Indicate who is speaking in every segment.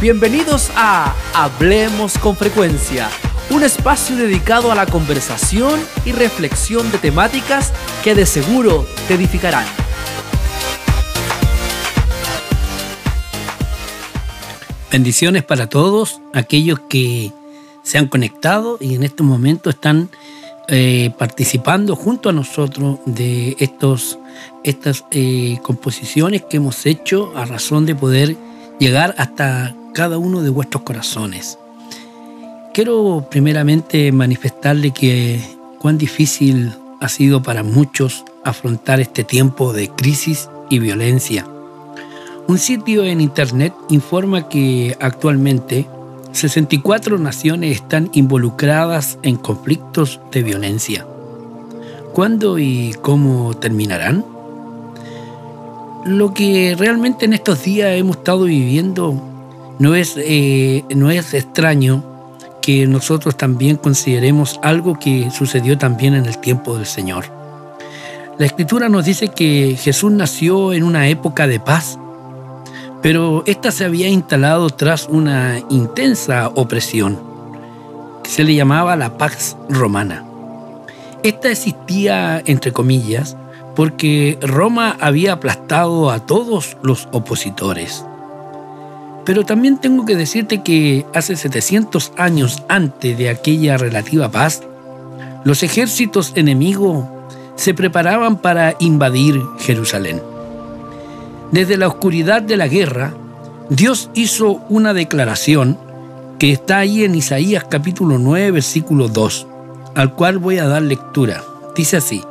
Speaker 1: Bienvenidos a Hablemos con Frecuencia, un espacio dedicado a la conversación y reflexión de temáticas que de seguro te edificarán.
Speaker 2: Bendiciones para todos aquellos que se han conectado y en estos momentos están eh, participando junto a nosotros de estos, estas eh, composiciones que hemos hecho a razón de poder llegar hasta cada uno de vuestros corazones. Quiero primeramente manifestarle que cuán difícil ha sido para muchos afrontar este tiempo de crisis y violencia un sitio en Internet informa que actualmente 64 naciones están involucradas en conflictos de violencia. ¿Cuándo y cómo terminarán? Lo que realmente en estos días hemos estado viviendo no es, eh, no es extraño que nosotros también consideremos algo que sucedió también en el tiempo del Señor. La escritura nos dice que Jesús nació en una época de paz pero esta se había instalado tras una intensa opresión que se le llamaba la Pax Romana. Esta existía, entre comillas, porque Roma había aplastado a todos los opositores. Pero también tengo que decirte que hace 700 años antes de aquella relativa paz, los ejércitos enemigos se preparaban para invadir Jerusalén. Desde la oscuridad de la guerra, Dios hizo una declaración que está ahí en Isaías capítulo 9, versículo 2, al cual voy a dar lectura. Dice así,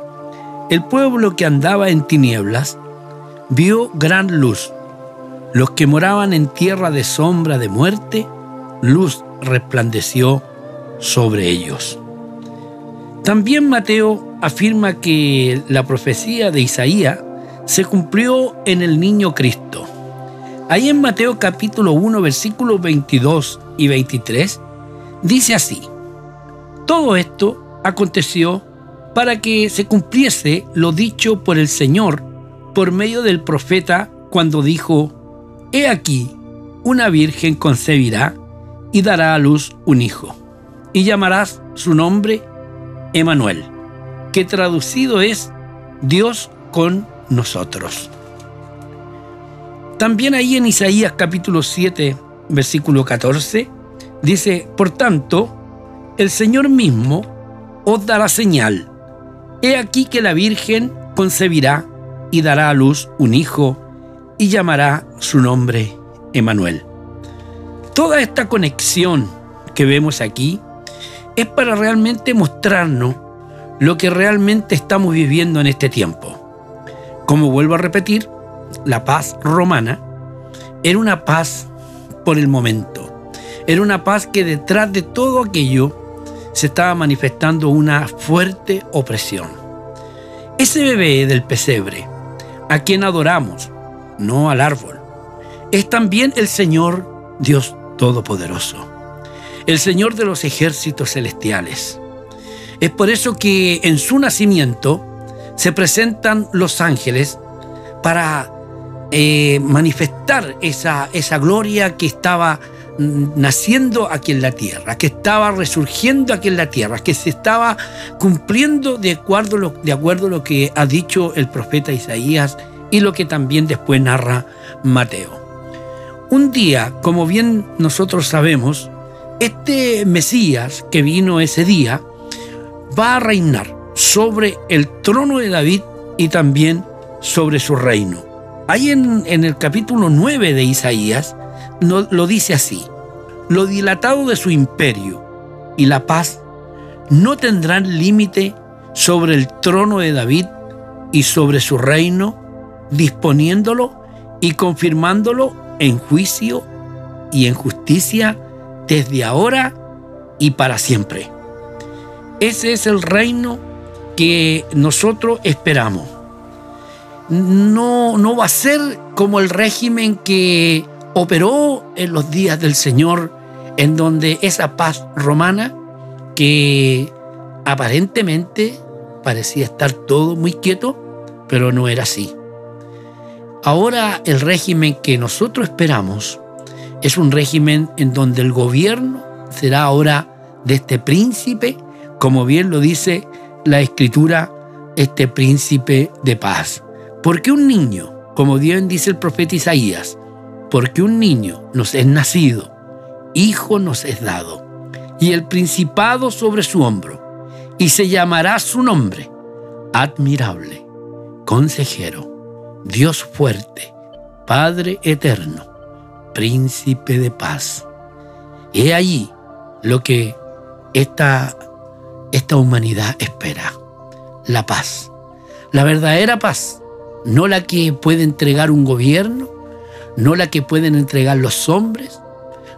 Speaker 2: el pueblo que andaba en tinieblas vio gran luz. Los que moraban en tierra de sombra de muerte, luz resplandeció sobre ellos. También Mateo afirma que la profecía de Isaías se cumplió en el niño Cristo. Ahí en Mateo capítulo 1 versículos 22 y 23 dice así, todo esto aconteció para que se cumpliese lo dicho por el Señor por medio del profeta cuando dijo, He aquí, una virgen concebirá y dará a luz un hijo, y llamarás su nombre Emanuel, que traducido es Dios con nosotros. También ahí en Isaías capítulo 7, versículo 14, dice, por tanto, el Señor mismo os dará señal. He aquí que la Virgen concebirá y dará a luz un hijo y llamará su nombre Emanuel. Toda esta conexión que vemos aquí es para realmente mostrarnos lo que realmente estamos viviendo en este tiempo. Como vuelvo a repetir, la paz romana era una paz por el momento. Era una paz que detrás de todo aquello se estaba manifestando una fuerte opresión. Ese bebé del pesebre, a quien adoramos, no al árbol, es también el Señor Dios Todopoderoso, el Señor de los ejércitos celestiales. Es por eso que en su nacimiento se presentan los ángeles para eh, manifestar esa, esa gloria que estaba naciendo aquí en la tierra, que estaba resurgiendo aquí en la tierra, que se estaba cumpliendo de acuerdo, de acuerdo a lo que ha dicho el profeta Isaías y lo que también después narra Mateo. Un día, como bien nosotros sabemos, este Mesías que vino ese día va a reinar sobre el trono de David y también sobre su reino. Ahí en, el capítulo 9 de Isaías lo dice así, lo dilatado de su imperio y la paz no tendrán límite sobre el trono de David y sobre su reino, disponiéndolo y confirmándolo en juicio y en justicia desde ahora y para siempre. Ese es el reino que nosotros esperamos. No, no va a ser como el régimen que operó en los días del Señor, en donde esa paz romana, que aparentemente parecía estar todo muy quieto, pero no era así. Ahora el régimen que nosotros esperamos Es un régimen en donde el gobierno será ahora de este príncipe, como bien lo dice la escritura, este príncipe de paz. Porque un niño, como bien dice el profeta Isaías, porque un niño nos es nacido, hijo nos es dado, y el principado sobre su hombro, y se llamará su nombre, admirable, consejero, Dios fuerte, Padre eterno, príncipe de paz. He allí lo que esta, esta humanidad espera, la paz, la verdadera paz, no la que puede entregar un gobierno, no la que pueden entregar los hombres,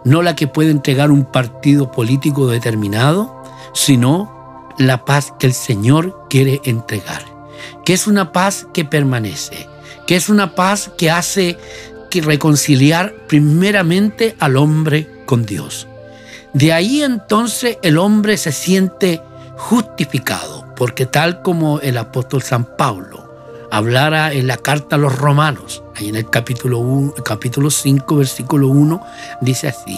Speaker 2: no la que puede entregar un partido político determinado, sino la paz que el Señor quiere entregar, que es una paz que permanece, que es una paz que hace que reconciliar primeramente al hombre con Dios. De ahí entonces el hombre se siente justificado, porque tal como el apóstol San Pablo hablara en la carta a los romanos, ahí en el capítulo, 1, capítulo 5, versículo 1, dice así,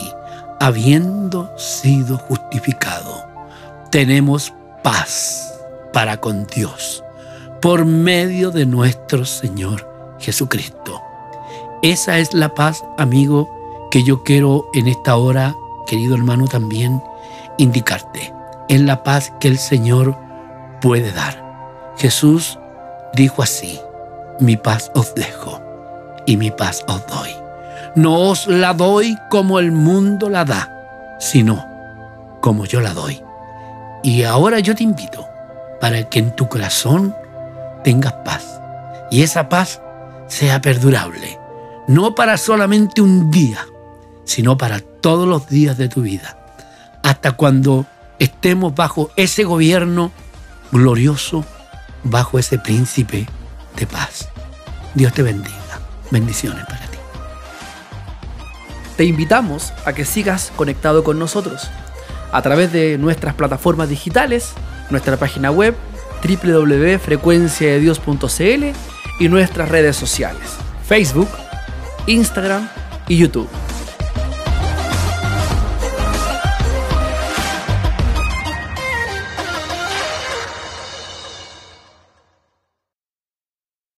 Speaker 2: habiendo sido justificado, tenemos paz para con Dios por medio de nuestro Señor Jesucristo. Esa es la paz, amigo, que yo quiero en esta hora, querido hermano, también indicarte. Es la paz que el Señor puede dar. Jesús dijo así, mi paz os dejo y mi paz os doy. No os la doy como el mundo la da, sino como yo la doy. Y ahora yo te invito para que en tu corazón tengas paz y esa paz sea perdurable, no para solamente un día, sino para todos los días de tu vida, hasta cuando estemos bajo ese gobierno glorioso bajo ese príncipe de paz. Dios te bendiga. Bendiciones para ti.
Speaker 1: Te invitamos a que sigas conectado con nosotros a través de nuestras plataformas digitales, nuestra página web www.frecuenciadedios.cl y nuestras redes sociales, Facebook, Instagram y YouTube.